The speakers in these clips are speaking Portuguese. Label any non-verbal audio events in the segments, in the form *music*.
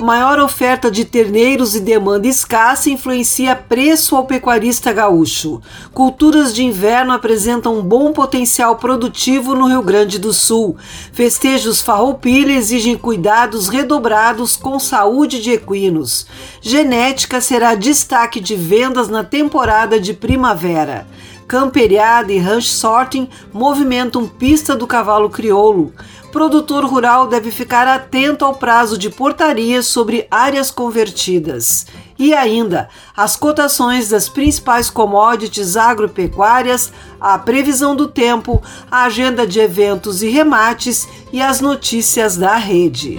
maior oferta de terneiros e demanda escassa influencia preço ao pecuarista gaúcho. Culturas de inverno apresentam um bom potencial produtivo no Rio Grande do Sul. Festejos farroupilha exigem cuidados redobrados com saúde de equinos. Genética será destaque de vendas na temporada de primavera. Camperiada e ranch sorting movimentam pista do cavalo crioulo produtor rural deve ficar atento ao prazo de portaria sobre áreas convertidas. E ainda, as cotações das principais commodities agropecuárias, a previsão do tempo, a agenda de eventos e remates e as notícias da rede.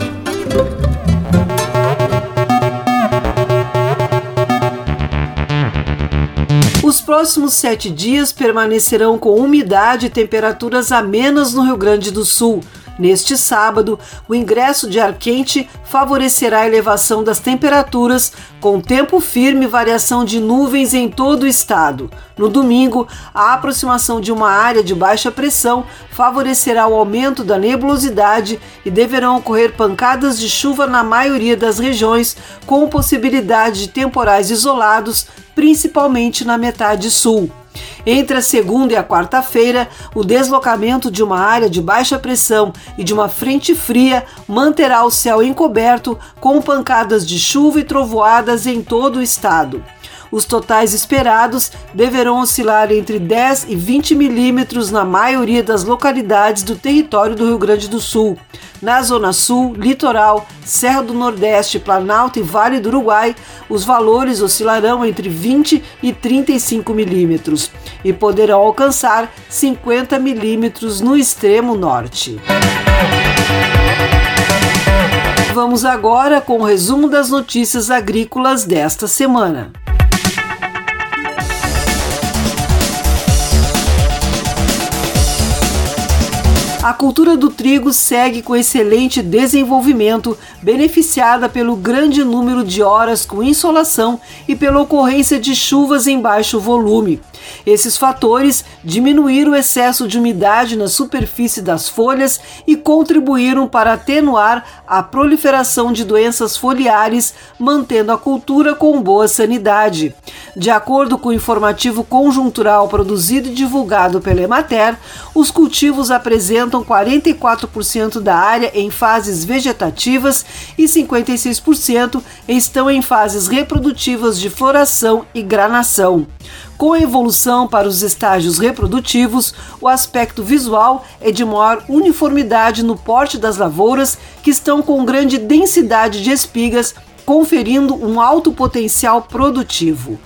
Próximos sete dias permanecerão com umidade e temperaturas amenas no Rio Grande do Sul. Neste sábado, o ingresso de ar quente favorecerá a elevação das temperaturas, com tempo firme e variação de nuvens em todo o estado. No domingo, a aproximação de uma área de baixa pressão favorecerá o aumento da nebulosidade e deverão ocorrer pancadas de chuva na maioria das regiões, com possibilidade de temporais isolados, principalmente na metade sul. Entre a segunda e a quarta-feira, o deslocamento de uma área de baixa pressão e de uma frente fria manterá o céu encoberto com pancadas de chuva e trovoadas em todo o estado. Os totais esperados deverão oscilar entre 10 e 20 milímetros na maioria das localidades do território do Rio Grande do Sul. Na Zona Sul, Litoral, Serra do Nordeste, Planalto e Vale do Uruguai, os valores oscilarão entre 20 e 35 milímetros e poderão alcançar 50 milímetros no extremo norte. vamos agora com o resumo das notícias agrícolas desta semana. A cultura do trigo segue com excelente desenvolvimento, beneficiada pelo grande número de horas com insolação e pela ocorrência de chuvas em baixo volume. Esses fatores diminuíram o excesso de umidade na superfície das folhas e contribuíram para atenuar a proliferação de doenças foliares, mantendo a cultura com boa sanidade. De acordo com o informativo conjuntural produzido e divulgado pela Emater, os cultivos apresentam 44% da área em fases vegetativas e 56% estão em fases reprodutivas de floração e granação. Com a evolução para os estágios reprodutivos, o aspecto visual é de maior uniformidade no porte das lavouras, que estão com grande densidade de espigas, conferindo um alto potencial produtivo.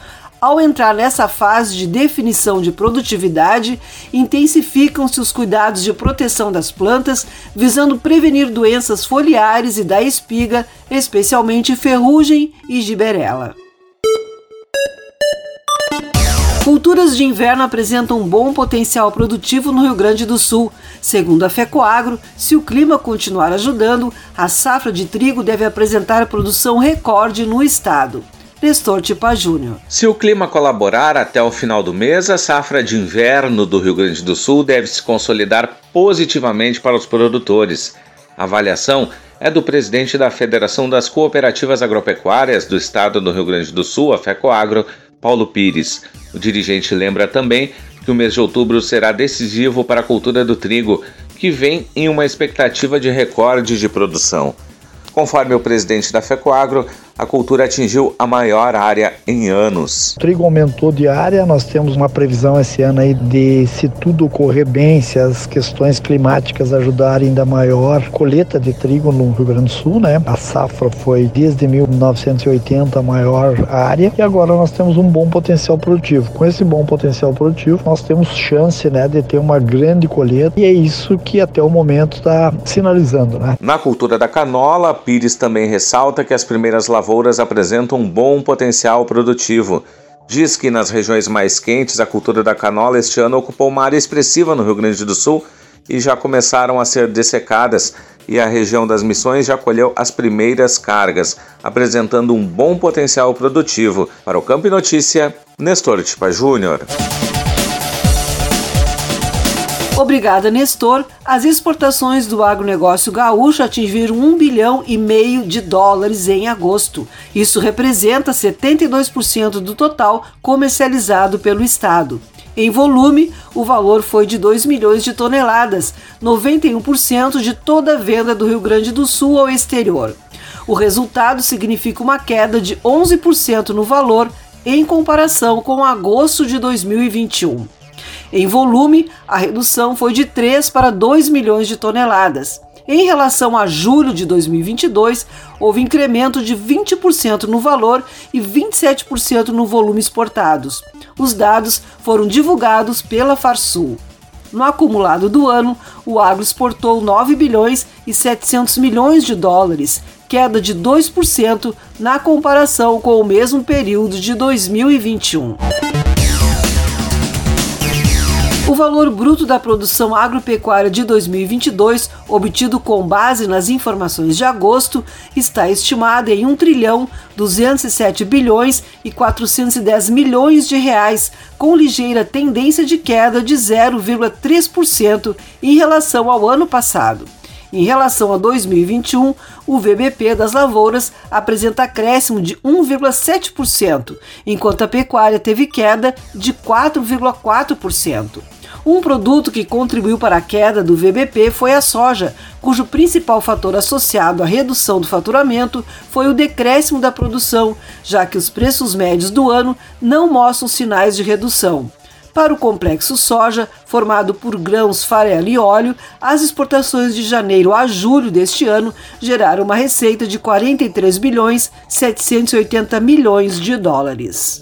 Ao entrar nessa fase de definição de produtividade, intensificam-se os cuidados de proteção das plantas, visando prevenir doenças foliares e da espiga, especialmente ferrugem e giberela. Culturas de inverno apresentam um bom potencial produtivo no Rio Grande do Sul. Segundo a FECOAGro, se o clima continuar ajudando, a safra de trigo deve apresentar produção recorde no estado. Nestor Tipa Júnior. Se o clima colaborar até o final do mês, a safra de inverno do Rio Grande do Sul deve se consolidar positivamente para os produtores. A avaliação é do presidente da Federação das Cooperativas Agropecuárias do Estado do Rio Grande do Sul, a FECOAGro, Paulo Pires. O dirigente lembra também que o mês de outubro será decisivo para a cultura do trigo, que vem em uma expectativa de recorde de produção. Conforme o presidente da FECOAGro, a cultura atingiu a maior área em anos. O trigo aumentou de área, nós temos uma previsão esse ano aí de se tudo correr bem, se as questões climáticas ajudarem ainda maior colheita de trigo no Rio Grande do Sul, né? A safra foi desde 1980 a maior área e agora nós temos um bom potencial produtivo. Com esse bom potencial produtivo, nós temos chance, né, de ter uma grande colheita e é isso que até o momento está sinalizando, né? Na cultura da canola, Pires também ressalta que as primeiras lavouras lavouras apresentam um bom potencial produtivo. Diz que nas regiões mais quentes a cultura da canola este ano ocupou uma área expressiva no Rio Grande do Sul e já começaram a ser dessecadas, e a região das Missões já colheu as primeiras cargas, apresentando um bom potencial produtivo. Para o Campo Notícia, Nestor Tipa Júnior. Obrigada, Nestor. As exportações do agronegócio gaúcho atingiram 1 bilhão e meio de dólares em agosto. Isso representa 72% do total comercializado pelo estado. Em volume, o valor foi de 2 milhões de toneladas, 91% de toda a venda do Rio Grande do Sul ao exterior. O resultado significa uma queda de 11% no valor em comparação com agosto de 2021. Em volume, a redução foi de 3 para 2 milhões de toneladas. Em relação a julho de 2022, houve incremento de 20% no valor e 27% no volume exportados. Os dados foram divulgados pela Farsul. No acumulado do ano, o agro exportou 9 bilhões e 700 milhões de dólares, queda de 2% na comparação com o mesmo período de 2021. O valor bruto da produção agropecuária de 2022, obtido com base nas informações de agosto, está estimado em 1 trilhão 207 bilhões e 410 milhões de reais, com ligeira tendência de queda de 0,3% em relação ao ano passado. Em relação a 2021, o VBP das lavouras apresenta acréscimo de 1,7%, enquanto a pecuária teve queda de 4,4%. Um produto que contribuiu para a queda do VBP foi a soja, cujo principal fator associado à redução do faturamento foi o decréscimo da produção, já que os preços médios do ano não mostram sinais de redução. Para o complexo soja, formado por grãos, farelo e óleo, as exportações de janeiro a julho deste ano geraram uma receita de 43 bilhões 780 milhões de dólares.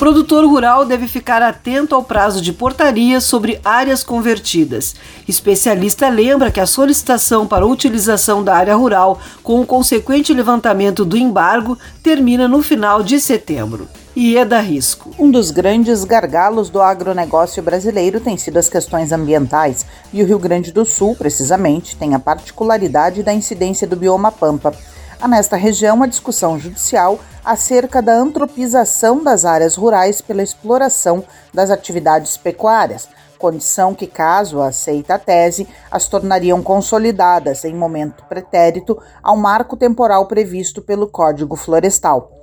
Produtor rural deve ficar atento ao prazo de portaria sobre áreas convertidas. Especialista lembra que a solicitação para utilização da área rural, com o consequente levantamento do embargo, termina no final de setembro. Ieda Risco. Um dos grandes gargalos do agronegócio brasileiro tem sido as questões ambientais, e o Rio Grande do Sul, precisamente, tem a particularidade da incidência do bioma pampa. Há nesta região a discussão judicial acerca da antropização das áreas rurais pela exploração das atividades pecuárias, condição que, caso aceita a tese, as tornariam consolidadas em momento pretérito ao marco temporal previsto pelo Código Florestal.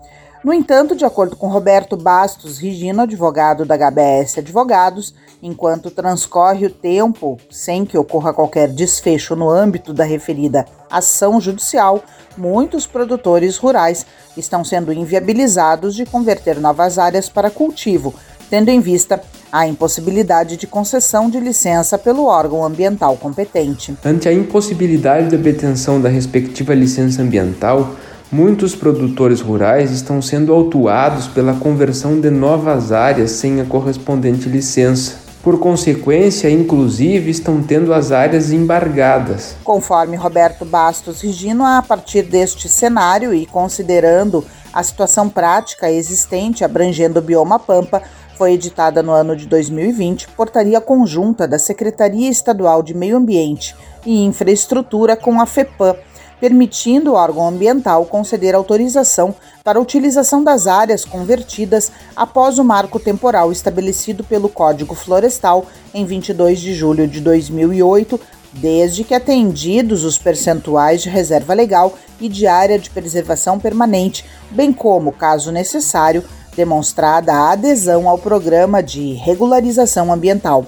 No entanto, de acordo com Roberto Bastos Rigino, advogado da HBS Advogados, enquanto transcorre o tempo sem que ocorra qualquer desfecho no âmbito da referida ação judicial, muitos produtores rurais estão sendo inviabilizados de converter novas áreas para cultivo, tendo em vista a impossibilidade de concessão de licença pelo órgão ambiental competente. Ante a impossibilidade da obtenção da respectiva licença ambiental, Muitos produtores rurais estão sendo autuados pela conversão de novas áreas sem a correspondente licença. Por consequência, inclusive, estão tendo as áreas embargadas. Conforme Roberto Bastos Regino, a partir deste cenário e considerando a situação prática existente abrangendo o bioma Pampa, foi editada no ano de 2020 portaria conjunta da Secretaria Estadual de Meio Ambiente e Infraestrutura com a FEPAM permitindo o órgão ambiental conceder autorização para a utilização das áreas convertidas após o marco temporal estabelecido pelo Código Florestal em 22 de julho de 2008, desde que atendidos os percentuais de reserva legal e de área de preservação permanente, bem como, caso necessário, demonstrada a adesão ao programa de regularização ambiental.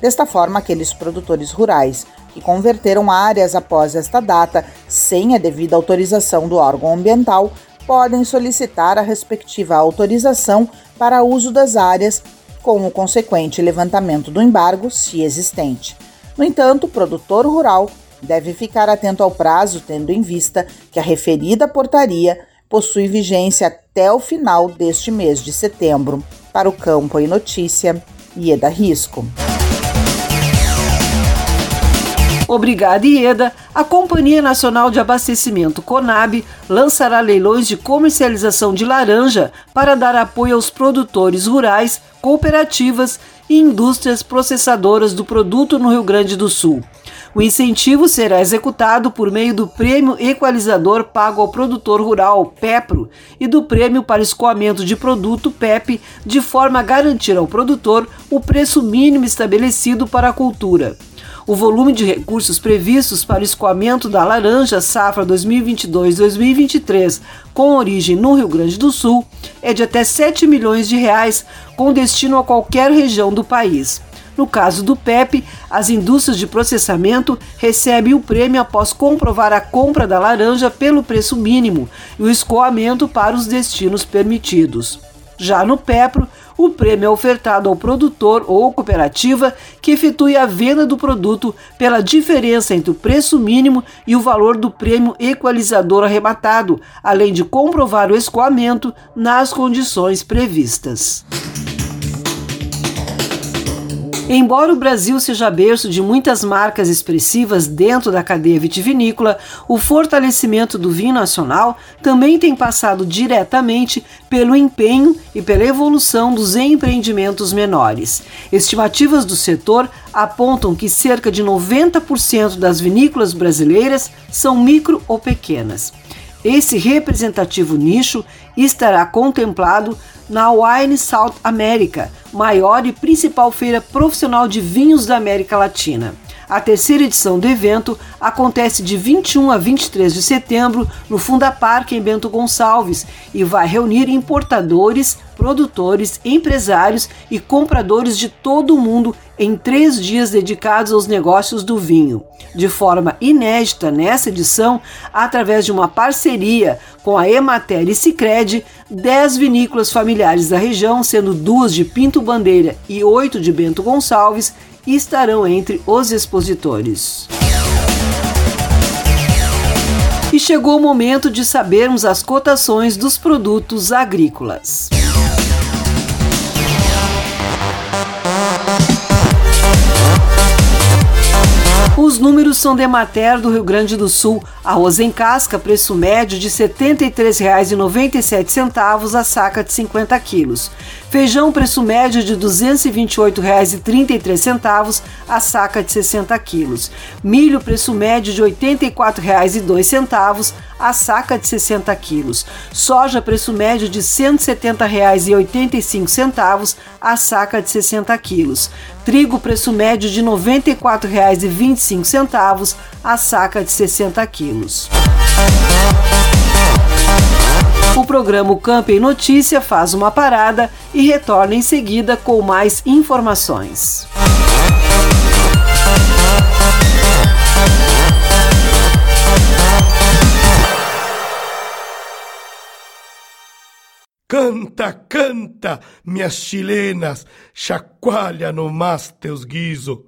Desta forma, aqueles produtores rurais que converteram áreas após esta data sem a devida autorização do órgão ambiental podem solicitar a respectiva autorização para uso das áreas, com o consequente levantamento do embargo, se existente. No entanto, o produtor rural deve ficar atento ao prazo, tendo em vista que a referida portaria possui vigência até o final deste mês de setembro. Para o Campo e Notícia, Ieda Risco. Obrigada, Ieda. A Companhia Nacional de Abastecimento, CONAB, lançará leilões de comercialização de laranja para dar apoio aos produtores rurais, cooperativas e indústrias processadoras do produto no Rio Grande do Sul. O incentivo será executado por meio do Prêmio Equalizador pago ao produtor rural, PEPRO, e do Prêmio para Escoamento de Produto, PEP, de forma a garantir ao produtor o preço mínimo estabelecido para a cultura. O volume de recursos previstos para o escoamento da laranja safra 2022-2023, com origem no Rio Grande do Sul, é de até 7 milhões de reais, com destino a qualquer região do país. No caso do PEP, as indústrias de processamento recebem o prêmio após comprovar a compra da laranja pelo preço mínimo e o escoamento para os destinos permitidos. Já no PEPRO, o prêmio é ofertado ao produtor ou cooperativa que efetue a venda do produto pela diferença entre o preço mínimo e o valor do prêmio equalizador arrebatado, além de comprovar o escoamento nas condições previstas. Embora o Brasil seja berço de muitas marcas expressivas dentro da cadeia vitivinícola, o fortalecimento do vinho nacional também tem passado diretamente pelo empenho e pela evolução dos empreendimentos menores. Estimativas do setor apontam que cerca de 90% das vinícolas brasileiras são micro ou pequenas. Esse representativo nicho estará contemplado na Wine South America, maior e principal feira profissional de vinhos da América Latina. A terceira edição do evento acontece de 21 a 23 de setembro no Funda Parque em Bento Gonçalves e vai reunir importadores, produtores, empresários e compradores de todo o mundo em três dias dedicados aos negócios do vinho. De forma inédita nessa edição, através de uma parceria com a Emater e Cicred, 10 vinícolas familiares da região, sendo duas de Pinto Bandeira e oito de Bento Gonçalves, estarão entre os expositores. E chegou o momento de sabermos as cotações dos produtos agrícolas. Os números são de Mater do Rio Grande do Sul. Arroz em casca, preço médio de R$ 73,97 a saca de 50 quilos. Feijão, preço médio de R$ 228,33 a saca de 60 quilos. Milho, preço médio de R$ 84,02 a saca de 60 quilos. Soja, preço médio de R$ 170,85 a saca de 60 quilos. Trigo, preço médio de R$ 94,25 a saca de 60 quilos. Programa Campo em Notícia faz uma parada e retorna em seguida com mais informações. Canta, canta, minhas chilenas, chacoalha no mas teus guiso.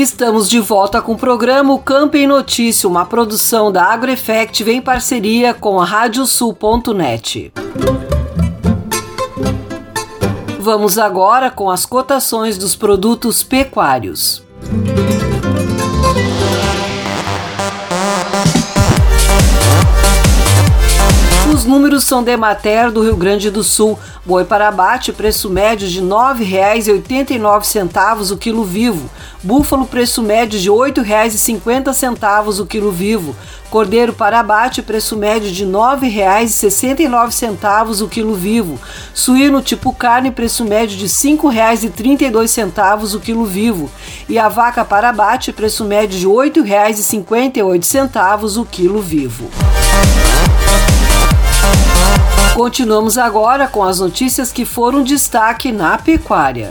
Estamos de volta com o programa Campo em Notícia, uma produção da AgroEffect em parceria com a Radiosul.net. Vamos agora com as cotações dos produtos pecuários. Os de Mater do Rio Grande do Sul. Boi para abate, preço médio de R$ 9,89 o quilo vivo. Búfalo, preço médio de R$ 8,50 o quilo vivo. Cordeiro para abate, preço médio de R$ 9,69 o quilo vivo. Suíno tipo carne, preço médio de R$ 5,32 o quilo vivo. E a vaca para abate, preço médio de R$ 8,58 o quilo vivo. Continuamos agora com as notícias que foram destaque na pecuária.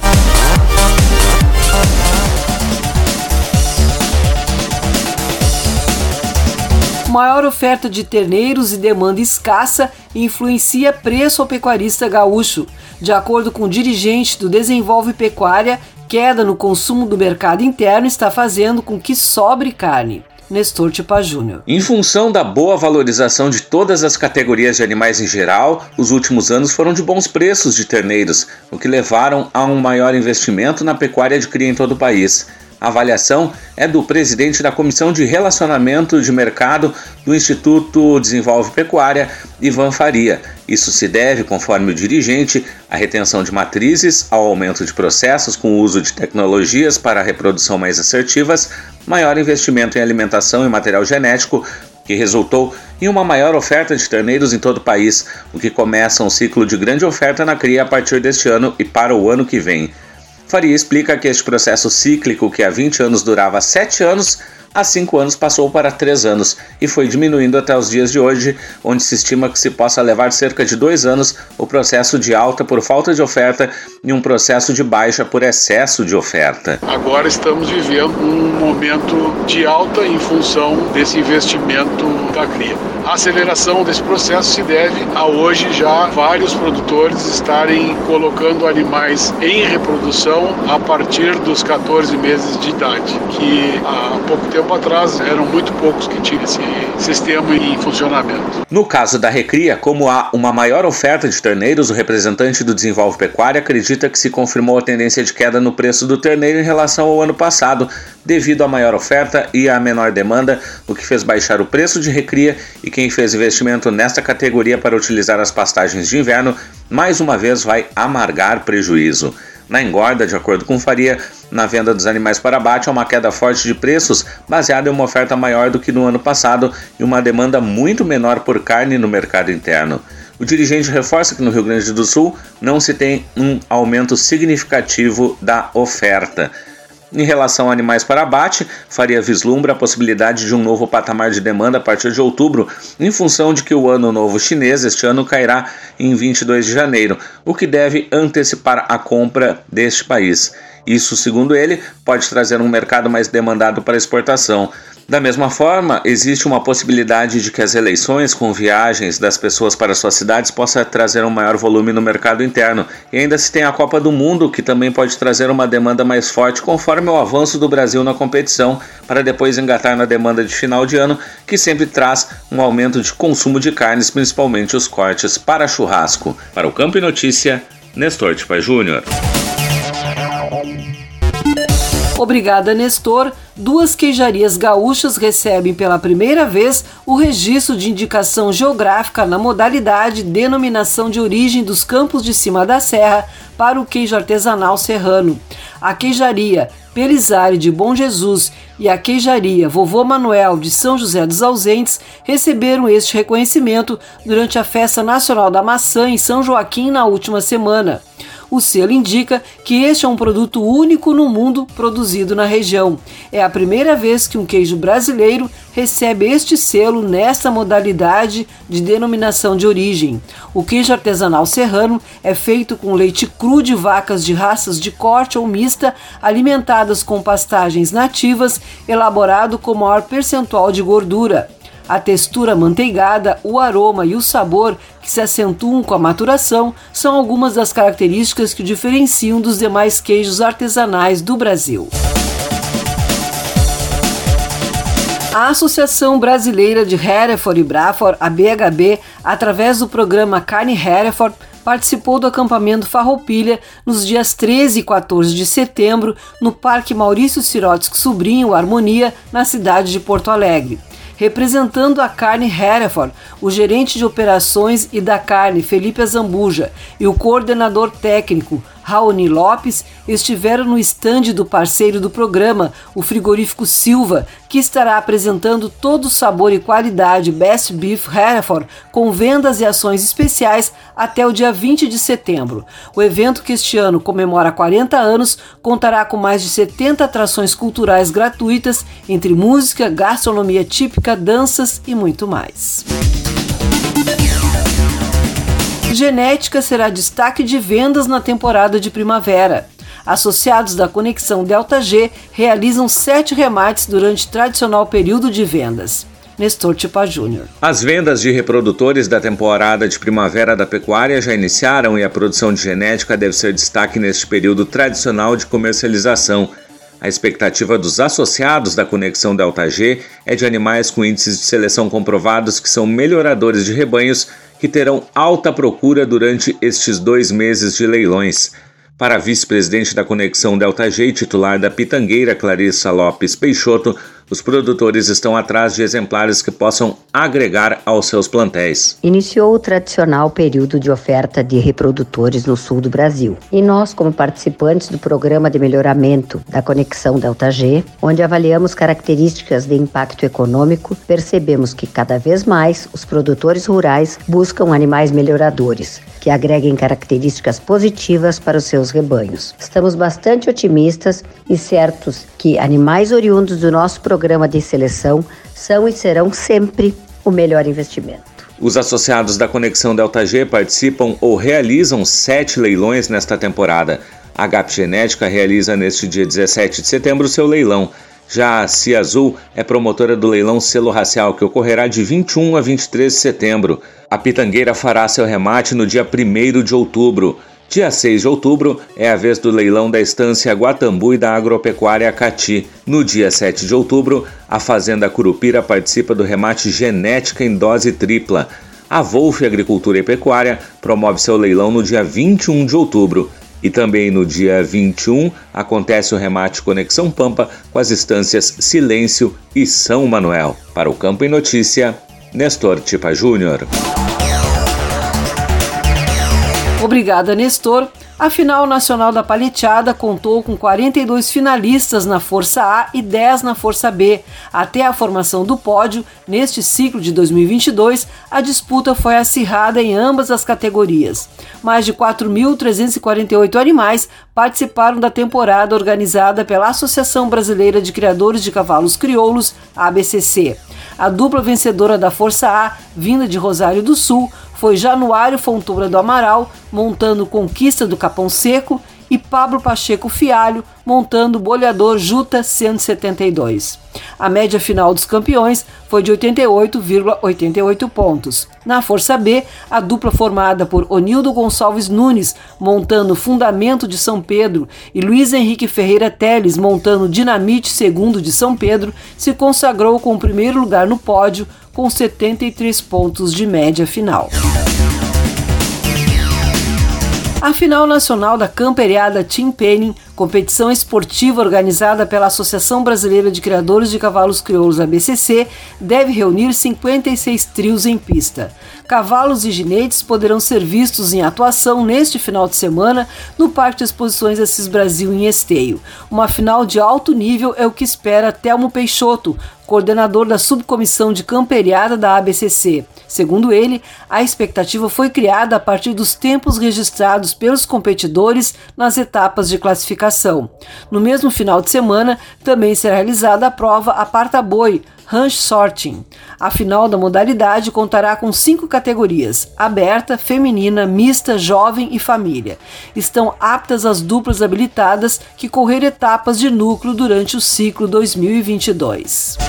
Maior oferta de terneiros e demanda escassa influencia preço ao pecuarista gaúcho. De acordo com o dirigente do Desenvolve Pecuária, queda no consumo do mercado interno está fazendo com que sobre carne. Nestor Tipa Júnior. Em função da boa valorização de todas as categorias de animais em geral, os últimos anos foram de bons preços de terneiros, o que levaram a um maior investimento na pecuária de cria em todo o país. A avaliação é do presidente da Comissão de Relacionamento de Mercado do Instituto Desenvolve Pecuária, Ivan Faria. Isso se deve, conforme o dirigente, à retenção de matrizes, ao aumento de processos com o uso de tecnologias para a reprodução mais assertivas, maior investimento em alimentação e material genético, que resultou em uma maior oferta de terneiros em todo o país, o que começa um ciclo de grande oferta na cria a partir deste ano e para o ano que vem. Faria explica que este processo cíclico, que há 20 anos durava 7 anos, há 5 anos passou para 3 anos e foi diminuindo até os dias de hoje, onde se estima que se possa levar cerca de 2 anos o processo de alta por falta de oferta e um processo de baixa por excesso de oferta. Agora estamos vivendo um momento de alta em função desse investimento da cria. A aceleração desse processo se deve a hoje já vários produtores estarem colocando animais em reprodução a partir dos 14 meses de idade, que há pouco tempo atrás eram muito poucos que tinham esse sistema em funcionamento. No caso da recria, como há uma maior oferta de terneiros, o representante do Desenvolve Pecuária acredita que se confirmou a tendência de queda no preço do terneiro em relação ao ano passado, devido à maior oferta e à menor demanda, o que fez baixar o preço de recria e quem fez investimento nesta categoria para utilizar as pastagens de inverno, mais uma vez vai amargar prejuízo. Na engorda, de acordo com Faria, na venda dos animais para abate há uma queda forte de preços, baseada em uma oferta maior do que no ano passado e uma demanda muito menor por carne no mercado interno. O dirigente reforça que no Rio Grande do Sul não se tem um aumento significativo da oferta. Em relação a animais para abate, Faria vislumbra a possibilidade de um novo patamar de demanda a partir de outubro, em função de que o Ano Novo Chinês este ano cairá em 22 de janeiro, o que deve antecipar a compra deste país. Isso, segundo ele, pode trazer um mercado mais demandado para exportação. Da mesma forma, existe uma possibilidade de que as eleições com viagens das pessoas para suas cidades possa trazer um maior volume no mercado interno. E ainda se tem a Copa do Mundo, que também pode trazer uma demanda mais forte conforme o avanço do Brasil na competição, para depois engatar na demanda de final de ano, que sempre traz um aumento de consumo de carnes, principalmente os cortes para churrasco. Para o Campo e Notícia, Nestor Tipa Júnior. Obrigada, Nestor. Duas queijarias gaúchas recebem pela primeira vez o registro de indicação geográfica na modalidade denominação de origem dos campos de cima da serra para o queijo artesanal serrano. A queijaria Pelizari de Bom Jesus e a queijaria Vovô Manuel de São José dos Ausentes receberam este reconhecimento durante a Festa Nacional da Maçã em São Joaquim na última semana. O selo indica que este é um produto único no mundo produzido na região. É a primeira vez que um queijo brasileiro recebe este selo nesta modalidade de denominação de origem. O queijo artesanal serrano é feito com leite cru de vacas de raças de corte ou mista, alimentadas com pastagens nativas, elaborado com maior percentual de gordura. A textura manteigada, o aroma e o sabor que se acentuam com a maturação são algumas das características que o diferenciam dos demais queijos artesanais do Brasil. A Associação Brasileira de Hereford e Braford, a BHB, através do programa Carne Hereford, participou do acampamento Farroupilha nos dias 13 e 14 de setembro no Parque Maurício Sirotsky Sobrinho Harmonia, na cidade de Porto Alegre representando a carne Hereford, o gerente de operações e da carne Felipe Azambuja e o coordenador técnico Raoni Lopes estiveram no estande do parceiro do programa, o frigorífico Silva, que estará apresentando todo o sabor e qualidade Best Beef Hereford com vendas e ações especiais até o dia 20 de setembro. O evento, que este ano comemora 40 anos, contará com mais de 70 atrações culturais gratuitas, entre música, gastronomia típica, danças e muito mais. Genética será destaque de vendas na temporada de primavera. Associados da Conexão Delta G realizam sete remates durante o tradicional período de vendas. Nestor Tipa Júnior. As vendas de reprodutores da temporada de primavera da pecuária já iniciaram e a produção de genética deve ser destaque neste período tradicional de comercialização. A expectativa dos associados da Conexão Delta G é de animais com índices de seleção comprovados que são melhoradores de rebanhos que terão alta procura durante estes dois meses de leilões. Para vice-presidente da Conexão Delta G titular da Pitangueira, Clarissa Lopes Peixoto, os produtores estão atrás de exemplares que possam agregar aos seus plantéis. Iniciou o tradicional período de oferta de reprodutores no sul do Brasil. E nós, como participantes do programa de melhoramento da Conexão Delta G, onde avaliamos características de impacto econômico, percebemos que cada vez mais os produtores rurais buscam animais melhoradores, que agreguem características positivas para os seus rebanhos. Estamos bastante otimistas e certos que animais oriundos do nosso programa programa de seleção são e serão sempre o melhor investimento. Os associados da Conexão Delta G participam ou realizam sete leilões nesta temporada. A GAP Genética realiza neste dia 17 de setembro seu leilão. Já a Cia Azul é promotora do leilão Selo Racial, que ocorrerá de 21 a 23 de setembro. A Pitangueira fará seu remate no dia 1 de outubro. Dia 6 de outubro é a vez do leilão da estância Guatambu e da agropecuária Cati. No dia 7 de outubro, a Fazenda Curupira participa do remate Genética em dose tripla. A Wolf Agricultura e Pecuária promove seu leilão no dia 21 de outubro. E também no dia 21 acontece o remate Conexão Pampa com as estâncias Silêncio e São Manuel. Para o Campo em Notícia, Nestor Tipa Júnior. Obrigada, Nestor. A final nacional da paleteada contou com 42 finalistas na Força A e 10 na Força B. Até a formação do pódio, neste ciclo de 2022, a disputa foi acirrada em ambas as categorias. Mais de 4.348 animais participaram da temporada organizada pela Associação Brasileira de Criadores de Cavalos Crioulos, ABCC. A dupla vencedora da Força A, vinda de Rosário do Sul, foi Januário Fontoura do Amaral, montando Conquista do Capão Seco, e Pablo Pacheco Fialho, montando o boleador Juta 172. A média final dos campeões foi de 88,88 pontos. Na Força B, a dupla formada por Onildo Gonçalves Nunes, montando Fundamento de São Pedro, e Luiz Henrique Ferreira Teles, montando Dinamite Segundo de São Pedro, se consagrou com o primeiro lugar no pódio, com 73 pontos de média final. A final nacional da Camperiada Team Penning, competição esportiva organizada pela Associação Brasileira de Criadores de Cavalos Crioulos ABCC, deve reunir 56 trios em pista. Cavalos e ginetes poderão ser vistos em atuação neste final de semana no Parque de Exposições Assis Brasil em Esteio. Uma final de alto nível é o que espera Telmo Peixoto, coordenador da subcomissão de camperiada da ABCC. Segundo ele, a expectativa foi criada a partir dos tempos registrados pelos competidores nas etapas de classificação. No mesmo final de semana, também será realizada a prova Aparta Boi, Ranch Sorting. A final da modalidade contará com cinco categorias: aberta, feminina, mista, jovem e família. Estão aptas as duplas habilitadas que correr etapas de núcleo durante o ciclo 2022.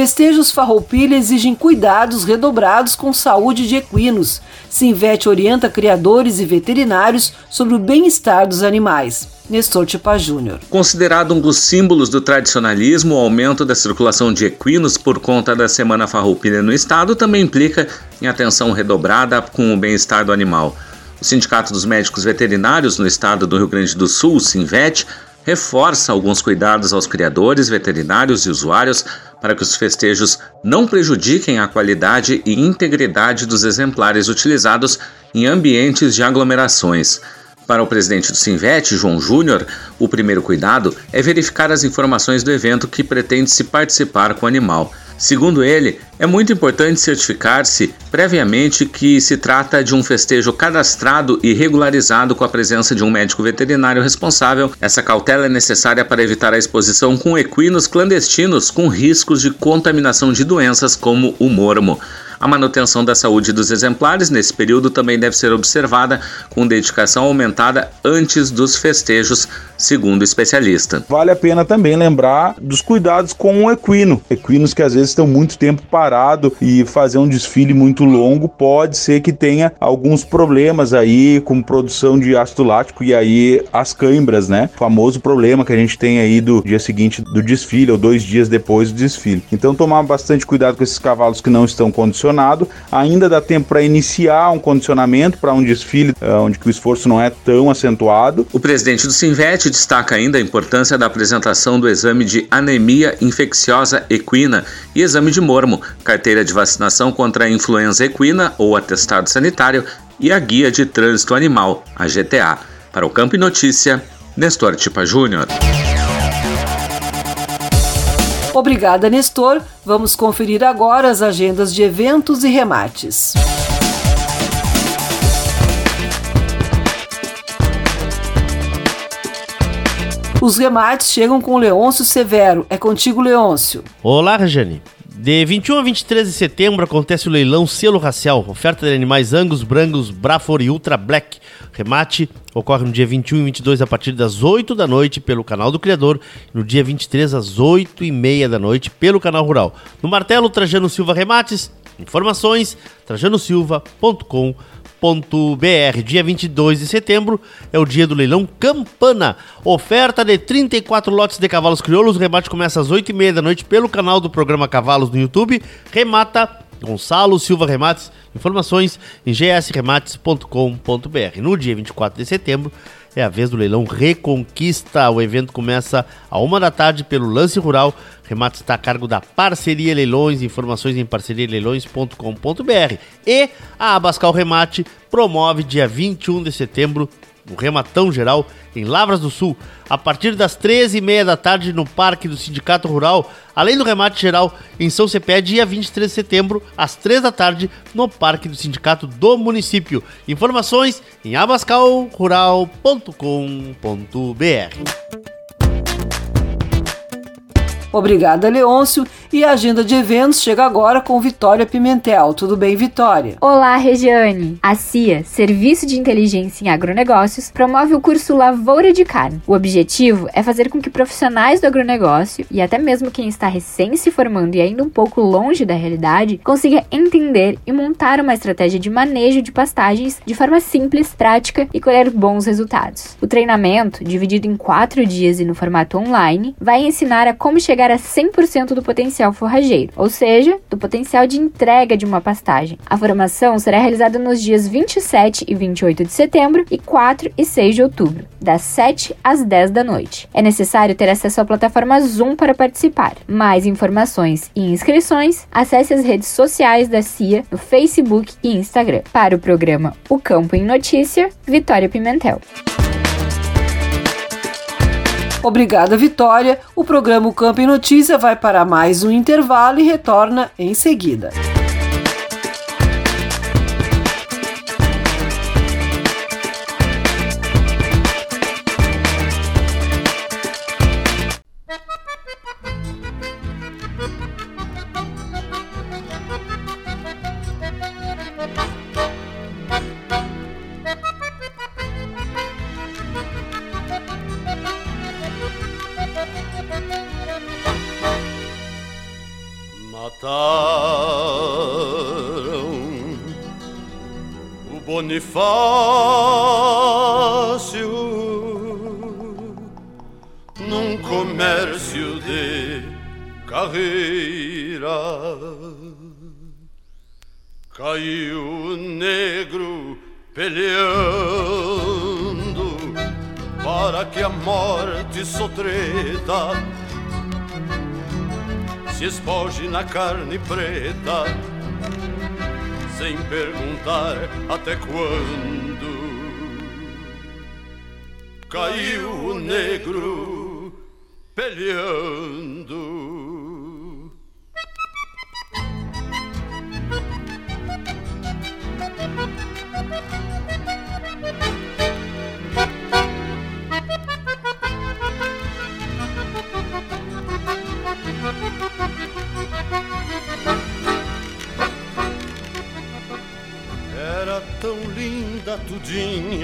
Festejos Farroupilha exigem cuidados redobrados com saúde de equinos. Sinvete orienta criadores e veterinários sobre o bem-estar dos animais. Nestor Tipa Júnior. Considerado um dos símbolos do tradicionalismo, o aumento da circulação de equinos por conta da Semana Farroupilha no estado também implica em atenção redobrada com o bem-estar do animal. O Sindicato dos Médicos Veterinários no estado do Rio Grande do Sul, Sinvet, reforça alguns cuidados aos criadores, veterinários e usuários para que os festejos não prejudiquem a qualidade e integridade dos exemplares utilizados em ambientes de aglomerações. Para o presidente do Sinvet, João Júnior, o primeiro cuidado é verificar as informações do evento que pretende se participar com o animal. Segundo ele, é muito importante certificar-se previamente que se trata de um festejo cadastrado e regularizado com a presença de um médico veterinário responsável. Essa cautela é necessária para evitar a exposição com equinos clandestinos com riscos de contaminação de doenças como o mormo. A manutenção da saúde dos exemplares nesse período também deve ser observada com dedicação aumentada antes dos festejos, segundo o especialista. Vale a pena também lembrar dos cuidados com o equino. Equinos que às vezes estão muito tempo parado e fazer um desfile muito longo pode ser que tenha alguns problemas aí com produção de ácido lático e aí as câimbras, né? O famoso problema que a gente tem aí do dia seguinte do desfile ou dois dias depois do desfile. Então tomar bastante cuidado com esses cavalos que não estão condicionados condicionado. Ainda dá tempo para iniciar um condicionamento para um desfile uh, onde o esforço não é tão acentuado. O presidente do Sinvet destaca ainda a importância da apresentação do exame de anemia infecciosa equina e exame de mormo, carteira de vacinação contra a influenza equina ou atestado sanitário e a guia de trânsito animal, a GTA. Para o Campo e Notícia, Nestor Tipa Júnior. Obrigada, Nestor. Vamos conferir agora as agendas de eventos e remates. Os remates chegam com Leôncio Severo. É contigo, Leôncio. Olá, Rejane. De 21 a 23 de setembro acontece o leilão Selo Racial, oferta de animais Angus, Brangos, Brafor e Ultra Black. Remate ocorre no dia 21 e 22 a partir das 8 da noite pelo canal do Criador e no dia 23 às 8 e meia da noite pelo canal Rural. No martelo Trajano Silva Remates, informações trajanosilva.com.br br Dia 22 de setembro é o dia do leilão Campana. Oferta de 34 lotes de cavalos crioulos. O remate começa às 8h30 da noite pelo canal do programa Cavalos no YouTube. Remata Gonçalo Silva Remates. Informações em gsremates.com.br. No dia 24 de setembro é a vez do leilão Reconquista. O evento começa a uma da tarde pelo Lance Rural. Remate está a cargo da Parceria Leilões, informações em parcerialeilões.com.br. E a Abascal Remate promove dia 21 de setembro o Rematão Geral em Lavras do Sul, a partir das 13h30 da tarde no Parque do Sindicato Rural, além do remate geral em São Cepé, dia 23 de setembro, às 3 da tarde, no Parque do Sindicato do município. Informações em abascalrural.com.br. Obrigada, Leôncio. E a agenda de eventos chega agora com Vitória Pimentel. Tudo bem, Vitória? Olá, Regiane. A CIA, Serviço de Inteligência em Agronegócios, promove o curso Lavoura de Carne. O objetivo é fazer com que profissionais do agronegócio e até mesmo quem está recém se formando e ainda um pouco longe da realidade consiga entender e montar uma estratégia de manejo de pastagens de forma simples, prática e colher bons resultados. O treinamento, dividido em quatro dias e no formato online, vai ensinar a como chegar chegar a 100% do potencial forrageiro, ou seja, do potencial de entrega de uma pastagem. A formação será realizada nos dias 27 e 28 de setembro e 4 e 6 de outubro, das 7 às 10 da noite. É necessário ter acesso à plataforma Zoom para participar. Mais informações e inscrições, acesse as redes sociais da CIA no Facebook e Instagram. Para o programa O Campo em Notícia, Vitória Pimentel. Obrigada, Vitória. O programa Campo em Notícia vai para mais um intervalo e retorna em seguida. Bonifácio num comércio de carreira. Caiu negro peleando para que a morte sotreta se espoje na carne preta sem perguntar até quando. Caiu o negro peleando.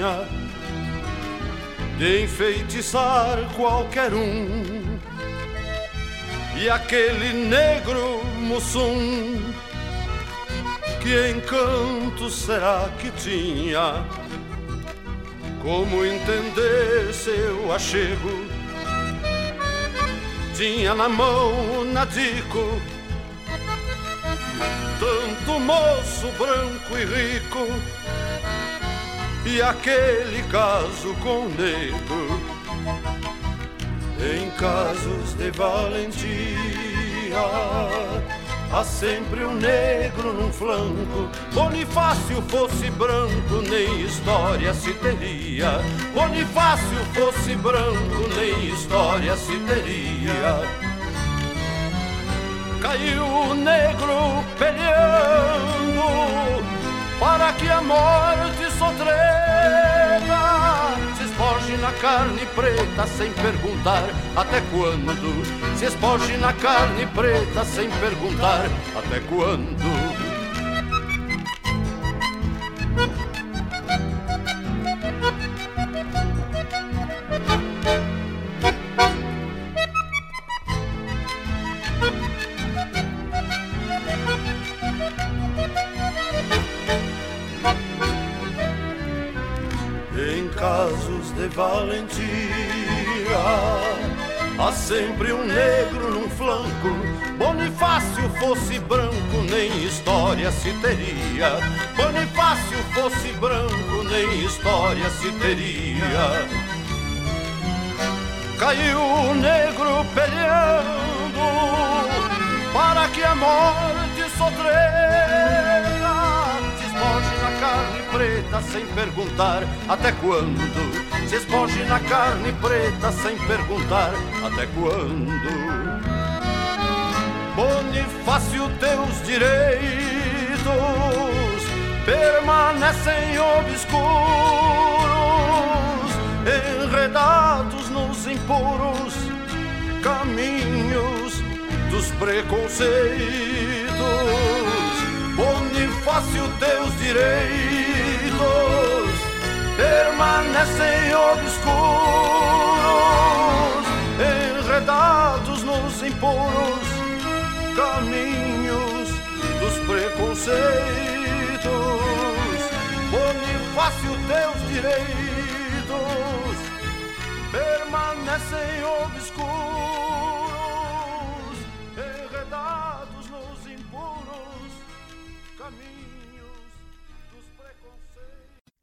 Tudinha de enfeitiçar qualquer um. E aquele negro mussum, que encanto será que tinha? Como entender seu achego? Tinha na mão o nadico tanto moço branco e rico e aquele caso com o negro em casos de valentia há sempre um negro num flanco. Bonifácio fosse branco nem história se teria. Bonifácio fosse branco nem história se teria. Caiu o negro peleando para que a morte sotrega se espoje na carne preta sem perguntar até quando. Se espoje na carne preta sem perguntar até quando sempre um negro num flanco. Bonifácio fosse branco, nem história se teria. Bonifácio fosse branco, nem história se teria. caiu o negro peleando para que a morte sofrera se espoje na carne preta sem perguntar até quando se espoje na carne preta sem perguntar até quando Bonifácio teus direitos permanecem obscuros enredados nos impuros caminhos dos preconceitos. Bonifácio, teus direitos permanecem obscuros, enredados nos impuros caminhos dos preconceitos. Bonifácio, teus direitos permanecem obscuros, enredados nos impuros caminhos.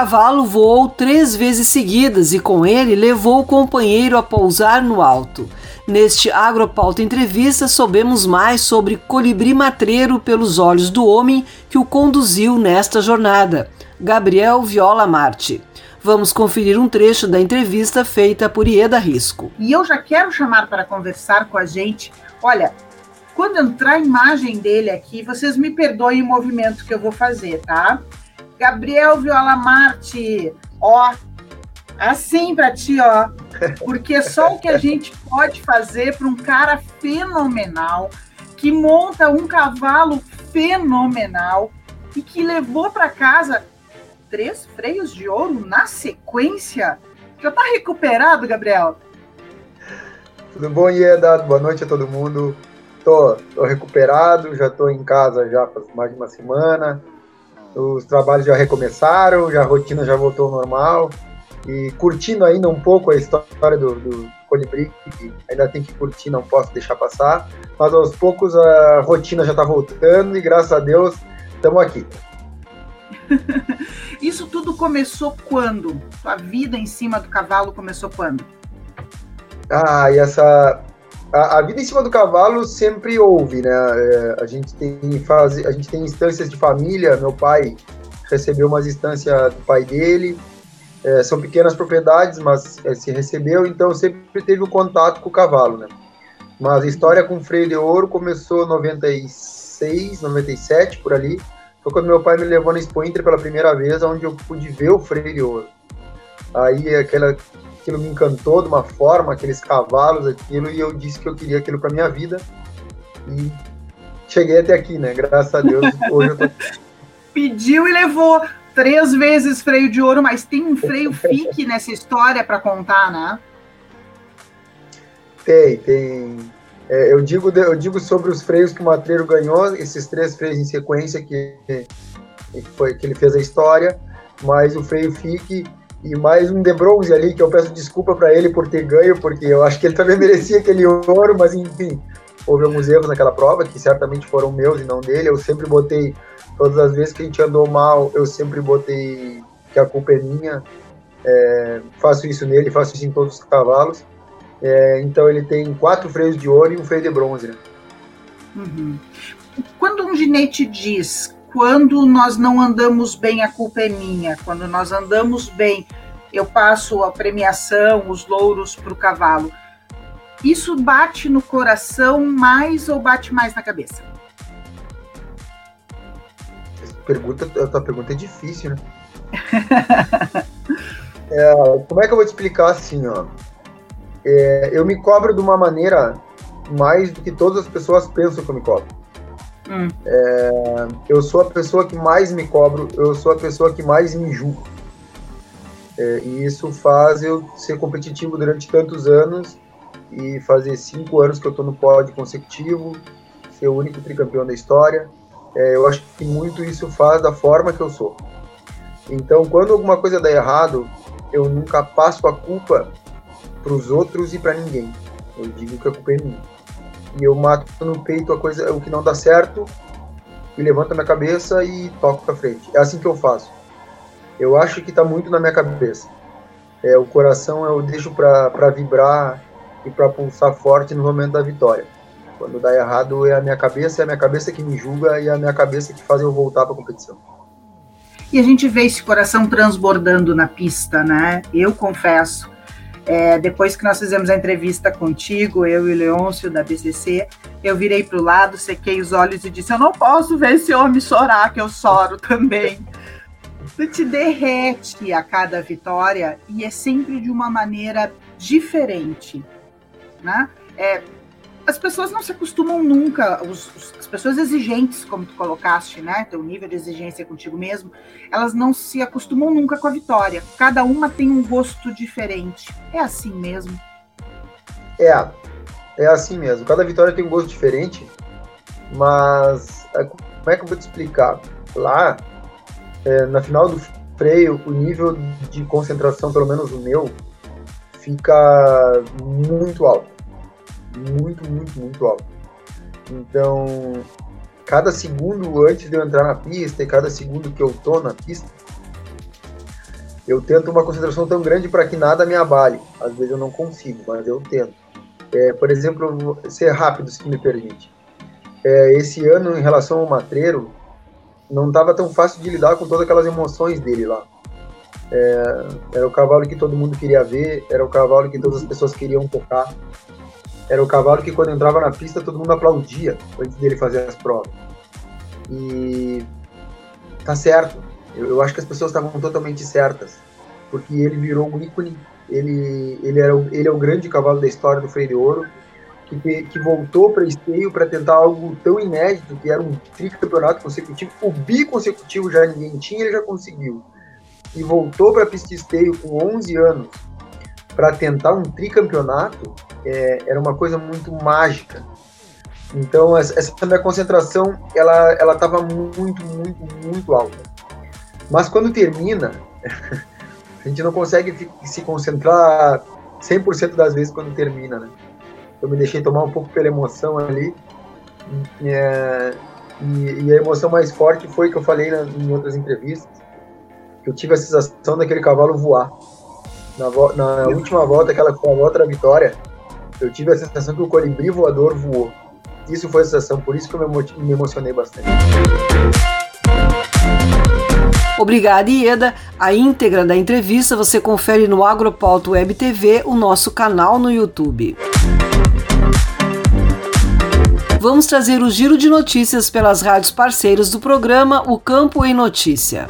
cavalo voou três vezes seguidas e com ele levou o companheiro a pousar no alto. Neste Agropauta Entrevista, soubemos mais sobre Colibri Matreiro pelos olhos do homem que o conduziu nesta jornada, Gabriel Viola Marte. Vamos conferir um trecho da entrevista feita por Ieda Risco. E eu já quero chamar para conversar com a gente. Olha, quando entrar a imagem dele aqui, vocês me perdoem o movimento que eu vou fazer, tá? Gabriel Viola Marte, ó, assim para ti, ó, porque só o que a gente pode fazer para um cara fenomenal que monta um cavalo fenomenal e que levou para casa três freios de ouro na sequência. Já tá recuperado, Gabriel? Tudo bom, Ieda? Boa noite a todo mundo. Tô, tô recuperado, já tô em casa já faz mais de uma semana os trabalhos já recomeçaram, já a rotina já voltou ao normal e curtindo ainda um pouco a história do, do Colibri, que ainda tem que curtir, não posso deixar passar, mas aos poucos a rotina já está voltando e graças a Deus estamos aqui. *laughs* Isso tudo começou quando? Sua vida em cima do cavalo começou quando? Ah, e essa a, a, vida em cima do cavalo sempre houve, né? É, a gente tem fase, a gente tem instâncias de família. Meu pai recebeu umas instâncias do pai dele. É, são pequenas propriedades, mas é, se recebeu, então sempre teve o um contato com o cavalo, né? Mas a história com o freio de ouro começou em 96, 97 por ali. Foi quando meu pai me levou na Expo Inter pela primeira vez, onde eu pude ver o freio de ouro. Aí aquela aquilo me encantou de uma forma, aqueles cavalos, aquilo, e eu disse que eu queria aquilo para minha vida. E cheguei até aqui, né? Graças a Deus, *laughs* hoje eu tô. Pediu e levou três vezes freio de ouro, mas tem um freio *laughs* fique nessa história para contar, né? Tem, tem. É, eu, digo, eu digo sobre os freios que o Matreiro ganhou, esses três freios em sequência que, que, foi, que ele fez a história, mas o freio fique e mais um de bronze ali, que eu peço desculpa para ele por ter ganho, porque eu acho que ele também *laughs* merecia aquele ouro, mas enfim, houve alguns erros naquela prova, que certamente foram meus e não dele. Eu sempre botei, todas as vezes que a gente andou mal, eu sempre botei que a culpa é minha. É, faço isso nele, faço isso em todos os cavalos. É, então ele tem quatro freios de ouro e um freio de bronze. Né? Uhum. Quando um ginete diz quando nós não andamos bem, a culpa é minha. Quando nós andamos bem, eu passo a premiação, os louros para o cavalo. isso bate no coração mais ou bate mais na cabeça? Pergunta, a tua pergunta é difícil, né? *laughs* é, como é que eu vou te explicar assim, ó? É, eu me cobro de uma maneira mais do que todas as pessoas pensam que eu me cobro. Hum. É, eu sou a pessoa que mais me cobro, eu sou a pessoa que mais me julgo. É, e isso faz eu ser competitivo durante tantos anos e fazer cinco anos que eu estou no pódio consecutivo, ser o único tricampeão da história. É, eu acho que muito isso faz da forma que eu sou. Então, quando alguma coisa dá errado, eu nunca passo a culpa para os outros e para ninguém. Eu digo que a culpa é minha. E eu mato no peito a coisa, o que não dá certo, e levanto a minha cabeça e toco para frente. É assim que eu faço. Eu acho que está muito na minha cabeça. É, o coração eu deixo para vibrar e para pulsar forte no momento da vitória. Quando dá errado é a minha cabeça, é a minha cabeça que me julga e é a minha cabeça que faz eu voltar para a competição. E a gente vê esse coração transbordando na pista, né? Eu confesso, é, depois que nós fizemos a entrevista contigo, eu e o Leôncio da BCC, eu virei para o lado, sequei os olhos e disse: Eu não posso ver esse homem chorar, que eu choro também. *laughs* Tu te derrete a cada vitória e é sempre de uma maneira diferente né? É, as pessoas não se acostumam nunca, os, os, as pessoas exigentes, como tu colocaste, né? Teu nível de exigência contigo mesmo, elas não se acostumam nunca com a vitória. Cada uma tem um gosto diferente. É assim mesmo. É, é assim mesmo. Cada vitória tem um gosto diferente, mas é, como é que eu vou te explicar? Lá, é, na final do freio, o nível de concentração, pelo menos o meu, fica muito alto. Muito, muito, muito alto. Então, cada segundo antes de eu entrar na pista e cada segundo que eu tô na pista, eu tento uma concentração tão grande para que nada me abale. Às vezes eu não consigo, mas eu tento. É, por exemplo, ser rápido, se me permite. É, esse ano, em relação ao matreiro, não estava tão fácil de lidar com todas aquelas emoções dele lá. É, era o cavalo que todo mundo queria ver, era o cavalo que todas as pessoas queriam tocar. Era o cavalo que quando entrava na pista todo mundo aplaudia antes dele fazer as provas. E tá certo. Eu, eu acho que as pessoas estavam totalmente certas, porque ele virou um ícone. Ele, ele, era, ele é o grande cavalo da história do freio de ouro, que, que voltou para esteio para tentar algo tão inédito, que era um tricampeonato consecutivo. O biconsecutivo já ninguém tinha, ele já conseguiu e voltou para a pista esteio com 11 anos para tentar um tricampeonato, é, era uma coisa muito mágica. Então essa, minha concentração, ela ela estava muito, muito, muito alta. Mas quando termina, *laughs* a gente não consegue se concentrar 100% das vezes quando termina, né? Eu me deixei tomar um pouco pela emoção ali. É, e, e, a emoção mais forte foi que eu falei na, em outras entrevistas, eu tive a sensação daquele cavalo voar. Na, na última volta, aquela foi a da vitória, eu tive a sensação que o colibri voador voou. Isso foi a sensação, por isso que eu me emocionei bastante. Obrigada, Ieda. A íntegra da entrevista você confere no Agropauto Web TV, o nosso canal no YouTube. Vamos trazer o giro de notícias pelas rádios parceiras do programa O Campo em Notícia.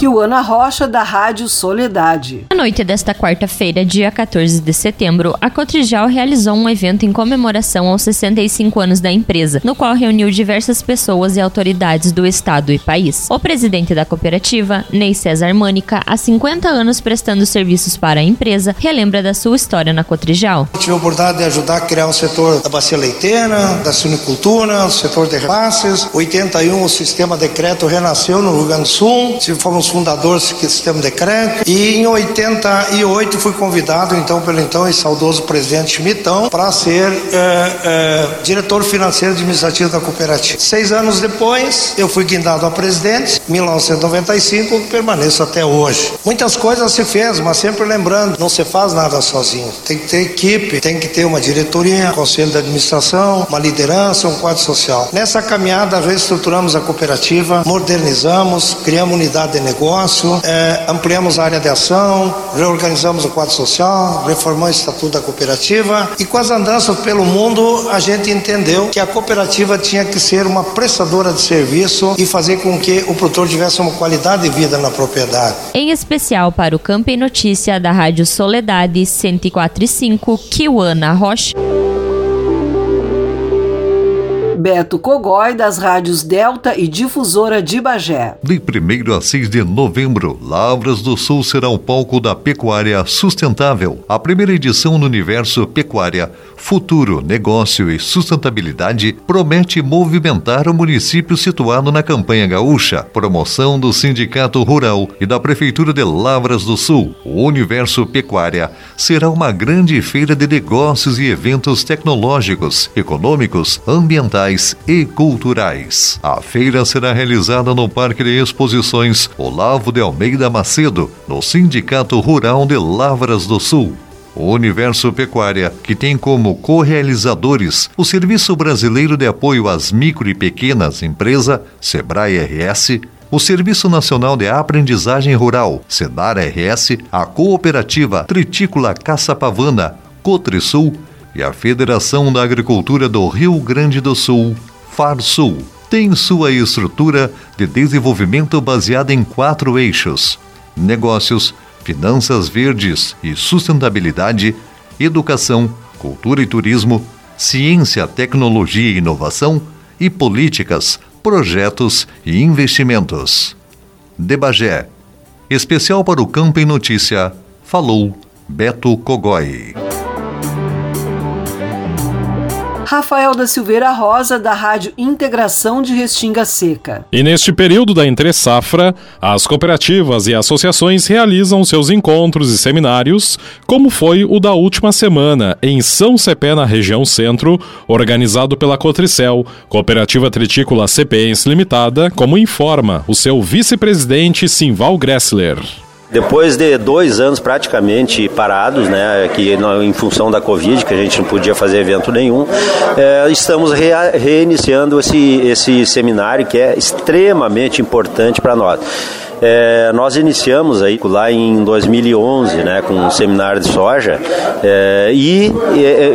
Kiwana Rocha, da Rádio Soledade. Na noite desta quarta-feira, dia 14 de setembro, a Cotrijal realizou um evento em comemoração aos 65 anos da empresa, no qual reuniu diversas pessoas e autoridades do estado e país. O presidente da cooperativa, Ney César Mânica, há 50 anos prestando serviços para a empresa, relembra da sua história na Cotrijal. Tive a oportunidade de ajudar a criar o setor da bacia leiteira, da suinicultura, o setor de repasses. 81 o sistema decreto renasceu no Rio Grande do Sul. Fomos fundadores do sistema de crédito. E em 88 fui convidado então pelo então e saudoso presidente Schmidtão para ser é, é, diretor financeiro administrativo da cooperativa. Seis anos depois eu fui guindado a presidente 1995 que permaneço até hoje. Muitas coisas se fez, mas sempre lembrando, não se faz nada sozinho. Tem que ter equipe, tem que ter uma diretoria, um conselho de administração, uma liderança, um quadro social. Nessa caminhada reestruturamos a cooperativa, modernizamos, criamos unidade de negócio, é, ampliamos a área de ação, reorganizamos o quadro social, reformamos o estatuto da cooperativa e com as andanças pelo mundo a gente entendeu que a cooperativa tinha que ser uma prestadora de serviço e fazer com que o produtor tivesse uma qualidade de vida na propriedade. Em especial para o Campo e Notícia da Rádio Soledade 104.5, Kiwana Rocha. Beto Cogói, das rádios Delta e Difusora de Bagé. De 1 a 6 de novembro, Lavras do Sul será o palco da pecuária sustentável. A primeira edição no universo pecuária, futuro, negócio e sustentabilidade promete movimentar o município situado na campanha gaúcha, promoção do Sindicato Rural e da Prefeitura de Lavras do Sul. O universo pecuária será uma grande feira de negócios e eventos tecnológicos, econômicos, ambientais e culturais. A feira será realizada no Parque de Exposições Olavo de Almeida Macedo, no Sindicato Rural de Lavras do Sul. O Universo Pecuária, que tem como co-realizadores o Serviço Brasileiro de Apoio às Micro e Pequenas Empresas, SEBRAE RS, o Serviço Nacional de Aprendizagem Rural, SENAR RS, a Cooperativa Tritícola Caçapavana, Cotrisul e a Federação da Agricultura do Rio Grande do Sul, FARSUL, tem sua estrutura de desenvolvimento baseada em quatro eixos: negócios, finanças verdes e sustentabilidade, educação, cultura e turismo, ciência, tecnologia e inovação e políticas, projetos e investimentos. De Bagé, especial para o Campo em Notícia, falou Beto Cogói. Rafael da Silveira Rosa, da Rádio Integração de Restinga Seca. E neste período da entre-safra, as cooperativas e associações realizam seus encontros e seminários, como foi o da última semana, em São Cepé, na região centro, organizado pela Cotricel, Cooperativa Tritícola CPENS Limitada, como informa o seu vice-presidente Simval Gressler. Depois de dois anos praticamente parados, né, que em função da Covid, que a gente não podia fazer evento nenhum, é, estamos re, reiniciando esse, esse seminário que é extremamente importante para nós. É, nós iniciamos aí lá em 2011, né, com um seminário de soja, é, e,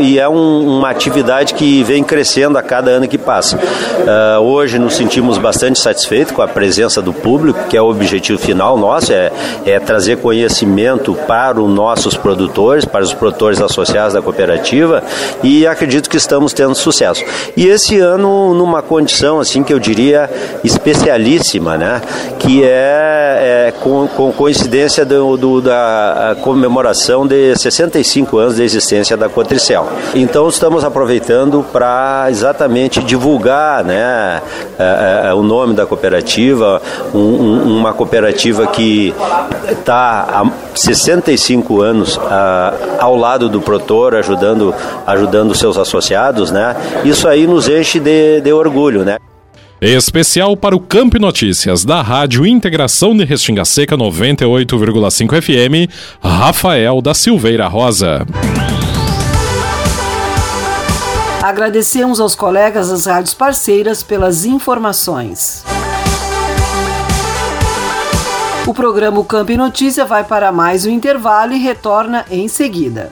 e, é um, uma atividade que vem crescendo a cada ano que passa. É, hoje nos sentimos bastante satisfeitos com a presença do público, que é o objetivo final nosso, é, é trazer conhecimento para os nossos produtores, para os produtores associados da cooperativa, e acredito que estamos tendo sucesso. E esse ano numa condição assim que eu diria especialíssima, né, que é é, com, com, coincidência do, do, da comemoração de 65 anos de existência da Cotricel. Então estamos aproveitando para exatamente divulgar né, é, é, o nome da cooperativa, um, um, uma cooperativa que está há 65 anos a, ao lado do Protor, ajudando, ajudando seus associados. Né? Isso aí nos enche de, de orgulho. Né? Especial para o Campo Notícias da Rádio Integração de Restinga Seca 98,5 FM, Rafael da Silveira Rosa. Agradecemos aos colegas das rádios parceiras pelas informações. O programa Campo Notícia vai para mais um intervalo e retorna em seguida.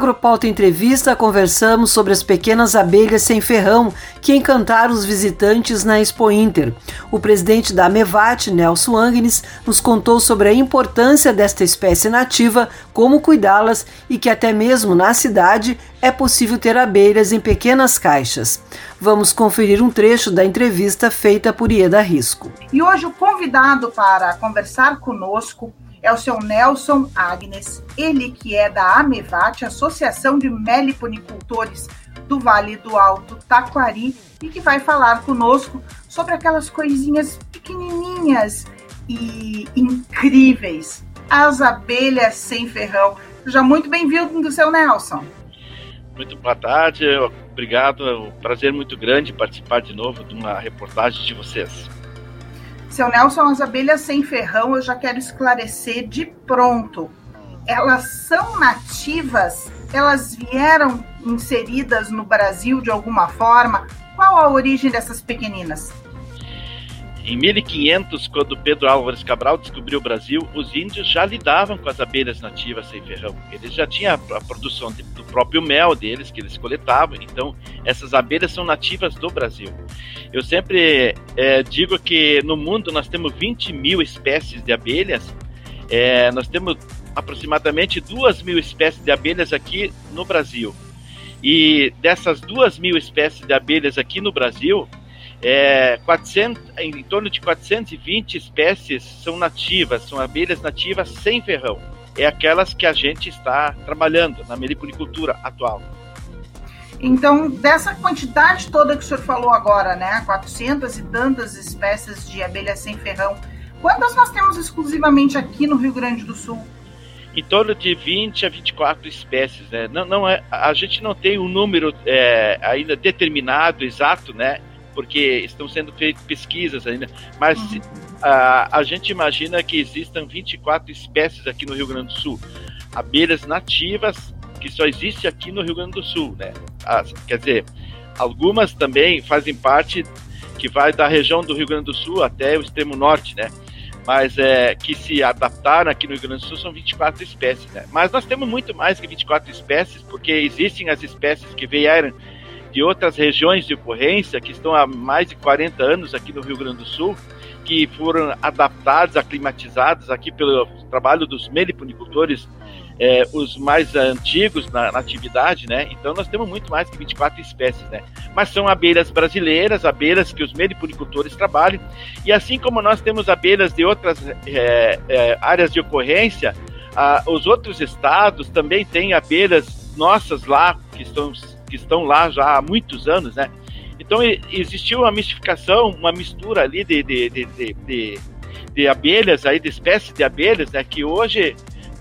Agropauta Entrevista, conversamos sobre as pequenas abelhas sem ferrão que encantaram os visitantes na Expo Inter. O presidente da Mevat, Nelson Agnes, nos contou sobre a importância desta espécie nativa, como cuidá-las e que até mesmo na cidade é possível ter abelhas em pequenas caixas. Vamos conferir um trecho da entrevista feita por Ieda Risco. E hoje o convidado para conversar conosco é o seu Nelson Agnes, ele que é da Amevat, Associação de Meliponicultores do Vale do Alto Taquari, e que vai falar conosco sobre aquelas coisinhas pequenininhas e incríveis, as abelhas sem ferrão. Seja muito bem-vindo, seu Nelson. Muito boa tarde, obrigado, é um prazer muito grande participar de novo de uma reportagem de vocês. Seu Nelson, as abelhas sem ferrão, eu já quero esclarecer de pronto. Elas são nativas? Elas vieram inseridas no Brasil de alguma forma? Qual a origem dessas pequeninas? Em 1500, quando Pedro Álvares Cabral descobriu o Brasil, os índios já lidavam com as abelhas nativas sem ferrão. Eles já tinham a produção do próprio mel deles, que eles coletavam. Então, essas abelhas são nativas do Brasil. Eu sempre é, digo que no mundo nós temos 20 mil espécies de abelhas. É, nós temos aproximadamente 2 mil espécies de abelhas aqui no Brasil. E dessas 2 mil espécies de abelhas aqui no Brasil, é, 400, em torno de 420 espécies são nativas, são abelhas nativas sem ferrão. É aquelas que a gente está trabalhando na meliponicultura atual. Então, dessa quantidade toda que o senhor falou agora, né, 400 e tantas espécies de abelhas sem ferrão, quantas nós temos exclusivamente aqui no Rio Grande do Sul? Em torno de 20 a 24 espécies, né? Não, não é, a gente não tem um número é, ainda determinado, exato, né? Porque estão sendo feitas pesquisas ainda, mas uhum. a, a gente imagina que existam 24 espécies aqui no Rio Grande do Sul, abelhas nativas que só existe aqui no Rio Grande do Sul, né? As, quer dizer, algumas também fazem parte que vai da região do Rio Grande do Sul até o extremo norte, né? Mas é que se adaptaram aqui no Rio Grande do Sul são 24 espécies, né? Mas nós temos muito mais que 24 espécies, porque existem as espécies que vieram de outras regiões de ocorrência que estão há mais de 40 anos aqui no Rio Grande do Sul, que foram adaptados, aclimatizados aqui pelo trabalho dos meliponicultores, é, os mais antigos na, na, atividade, né? Então nós temos muito mais que 24 espécies, né? Mas são abelhas brasileiras, abelhas que os meliponicultores trabalham, e assim como nós temos abelhas de outras é, é, áreas de ocorrência, os outros estados também têm abelhas nossas lá que estão que estão lá já há muitos anos, né? Então existiu uma mistificação, uma mistura ali de, de, de, de, de abelhas, aí, de espécies de abelhas, né? Que hoje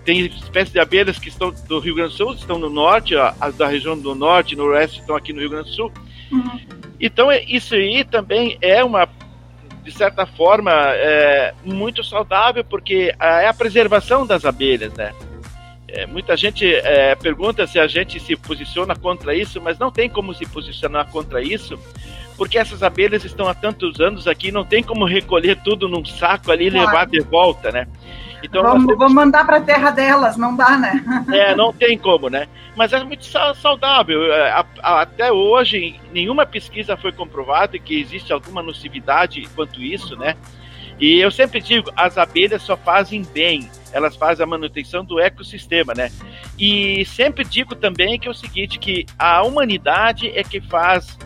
tem espécies de abelhas que estão do Rio Grande do Sul, estão no norte, as da região do norte e noroeste estão aqui no Rio Grande do Sul. Uhum. Então isso aí também é uma, de certa forma, é, muito saudável, porque é a preservação das abelhas, né? É, muita gente é, pergunta se a gente se posiciona contra isso, mas não tem como se posicionar contra isso, porque essas abelhas estão há tantos anos aqui, não tem como recolher tudo num saco ali e claro. levar de volta, né? Então vamos, temos... vamos mandar para a terra delas, não dá, né? *laughs* É, não tem como, né? Mas é muito saudável. É, até hoje, nenhuma pesquisa foi comprovada que existe alguma nocividade quanto isso, né? E eu sempre digo, as abelhas só fazem bem, elas fazem a manutenção do ecossistema, né? E sempre digo também que é o seguinte, que a humanidade é que faz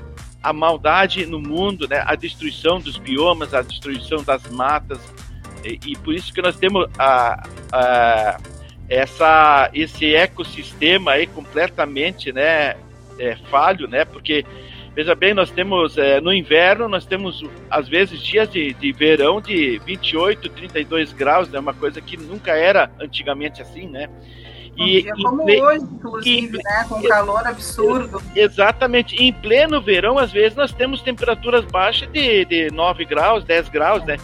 a maldade no mundo, né? A destruição dos biomas, a destruição das matas, e, e por isso que nós temos a, a, essa, esse ecossistema aí completamente, né? É, falho, né? Porque Veja bem, nós temos é, no inverno, nós temos às vezes dias de, de verão de 28, 32 graus, é né? uma coisa que nunca era antigamente assim, né? E, um dia como em, hoje, inclusive, e, né? Com calor absurdo. Exatamente. Em pleno verão, às vezes, nós temos temperaturas baixas de, de 9 graus, 10 graus, né?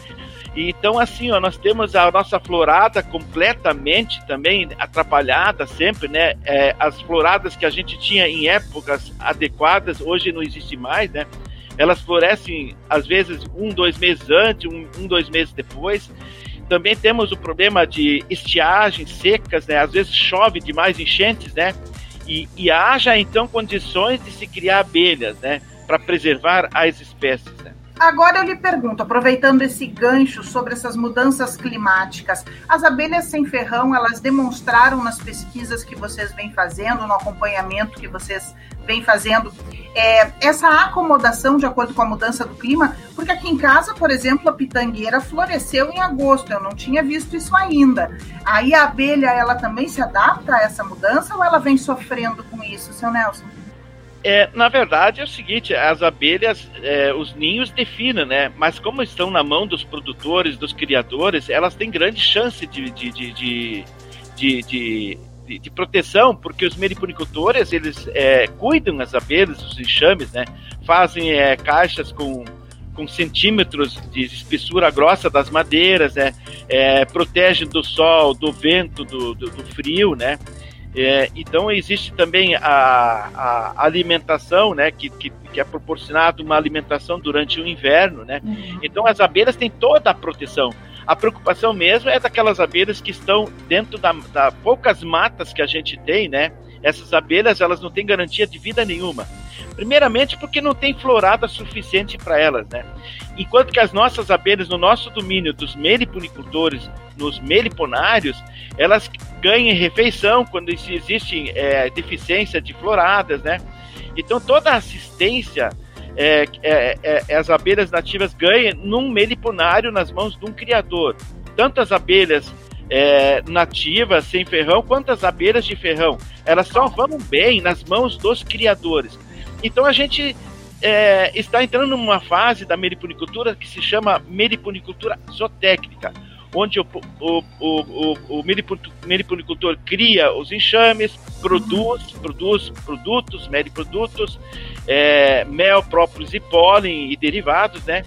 Então, assim, ó, nós temos a nossa florada completamente também atrapalhada sempre, né? É, as floradas que a gente tinha em épocas adequadas, hoje não existe mais, né? Elas florescem, às vezes, um, dois meses antes, um, um dois meses depois. Também temos o problema de estiagens secas, né? Às vezes chove demais, enchentes, né? E, e haja, então, condições de se criar abelhas, né? Para preservar as espécies, né? Agora eu lhe pergunto, aproveitando esse gancho sobre essas mudanças climáticas, as abelhas sem ferrão, elas demonstraram nas pesquisas que vocês vêm fazendo, no acompanhamento que vocês vêm fazendo, é, essa acomodação de acordo com a mudança do clima? Porque aqui em casa, por exemplo, a pitangueira floresceu em agosto, eu não tinha visto isso ainda. Aí a abelha, ela também se adapta a essa mudança ou ela vem sofrendo com isso, seu Nelson? É, na verdade é o seguinte, as abelhas, é, os ninhos definem, né? Mas como estão na mão dos produtores, dos criadores, elas têm grande chance de, de, de, de, de, de, de proteção, porque os meliponicultores, eles é, cuidam das abelhas, os enxames, né? Fazem é, caixas com, com centímetros de espessura grossa das madeiras, né? É, protegem do sol, do vento, do, do, do frio, né? É, então existe também a, a alimentação, né, que, que, que, é proporcionado uma alimentação durante o inverno, né? Uhum. Então as abelhas têm toda a proteção. A preocupação mesmo é daquelas abelhas que estão dentro da, da poucas matas que a gente tem, né? Essas abelhas elas não têm garantia de vida nenhuma. Primeiramente porque não tem florada suficiente para elas, né? Enquanto que as nossas abelhas no nosso domínio dos meliponicultores, nos meliponários, elas ganham refeição quando existe é, deficiência de floradas, né? Então toda a assistência é, é, é, as abelhas nativas ganham num meliponário nas mãos de um criador. Tanto as abelhas é, nativas sem ferrão quanto as abelhas de ferrão. Elas só vão bem nas mãos dos criadores. Então a gente é, está entrando numa fase da meliponicultura que se chama meliponicultura zootécnica, onde o, o, o, o, meliponicultor cria os enxames, produz, produz produtos, meliprodutos, é, mel, própolis e pólen e derivados, né?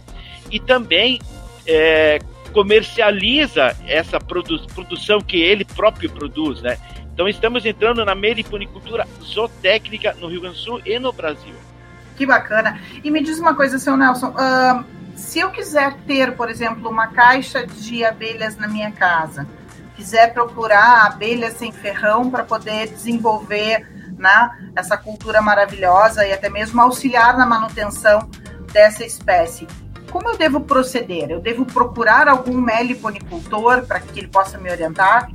E também é, comercializa essa produ produção que ele próprio produz, né? Então estamos entrando na meliponicultura zootécnica no Rio Grande do Sul e no Brasil. Que bacana. E me diz uma coisa, seu Nelson, uh, se eu quiser ter, por exemplo, uma caixa de abelhas na minha casa, quiser procurar abelhas sem ferrão para poder desenvolver né, essa cultura maravilhosa e até mesmo auxiliar na manutenção dessa espécie. Como eu devo proceder? Eu devo procurar algum meliponicultor para que ele possa me orientar?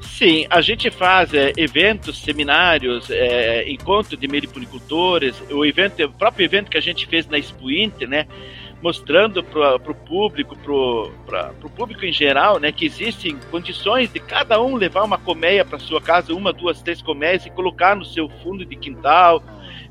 Sim, a gente faz é, eventos, seminários, é, encontro de meliponicultores, o evento, o próprio evento que a gente fez na Expo Inter, né, mostrando para o público, para o público em geral, né, que existem condições de cada um levar uma colmeia para sua casa, uma, duas, três colmeias e colocar no seu fundo de quintal,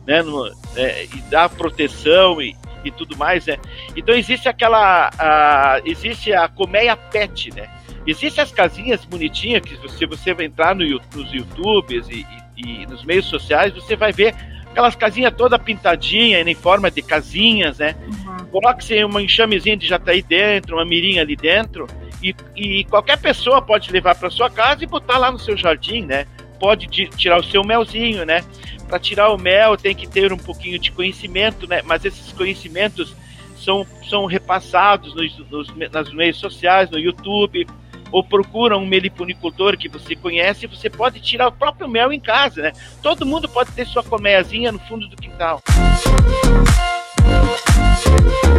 né, no, é, e dar proteção e, e tudo mais, né. Então existe aquela, a, existe a colmeia pet, né, Existem as casinhas bonitinhas que se você vai entrar no, nos YouTubes e, e, e, nos meios sociais, você vai ver aquelas casinhas toda pintadinha em forma de casinhas, né? Uhum. Coloque-se uma enxamezinha de jataí dentro, uma mirinha ali dentro, e, e qualquer pessoa pode levar para sua casa e botar lá no seu jardim, né? Pode tirar o seu melzinho, né? Para tirar o mel tem que ter um pouquinho de conhecimento, né? Mas esses conhecimentos são, são repassados nos, nos, nas meios sociais, no YouTube, ou procura um meliponicultor que você conhece, você pode tirar o próprio mel em casa, né? Todo mundo pode ter sua colmeiazinha no fundo do quintal.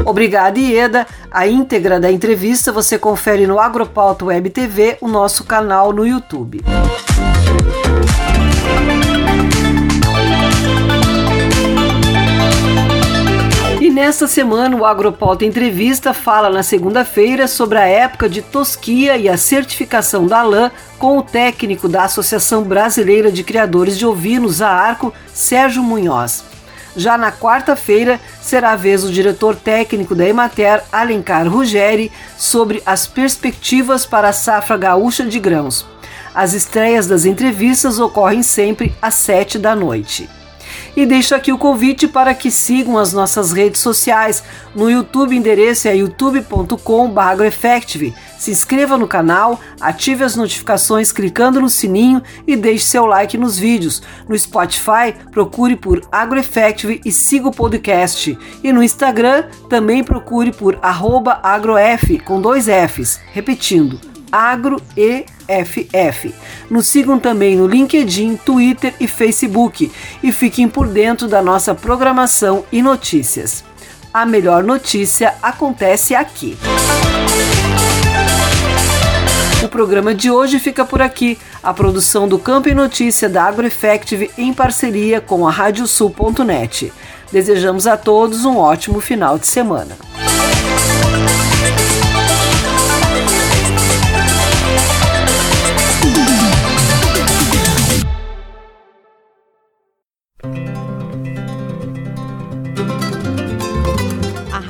Obrigada, Ieda. A íntegra da entrevista você confere no Agropauta Web TV, o nosso canal no YouTube. Nesta semana, o Agropauta Entrevista fala na segunda-feira sobre a época de tosquia e a certificação da lã com o técnico da Associação Brasileira de Criadores de Ovinos, a ARCO, Sérgio Munhoz. Já na quarta-feira, será a vez do diretor técnico da Emater, Alencar Ruggeri, sobre as perspectivas para a safra gaúcha de grãos. As estreias das entrevistas ocorrem sempre às sete da noite. E deixo aqui o convite para que sigam as nossas redes sociais. No YouTube, endereço é youtube.com.br Se inscreva no canal, ative as notificações clicando no sininho e deixe seu like nos vídeos. No Spotify, procure por AgroEffective e siga o podcast. E no Instagram, também procure por agrof com dois Fs. Repetindo, AgroEFF. Nos sigam também no LinkedIn, Twitter e Facebook e fiquem por dentro da nossa programação e notícias. A melhor notícia acontece aqui. O programa de hoje fica por aqui. A produção do Campo e Notícia da AgroEffective em parceria com a Radiosul.net. Desejamos a todos um ótimo final de semana.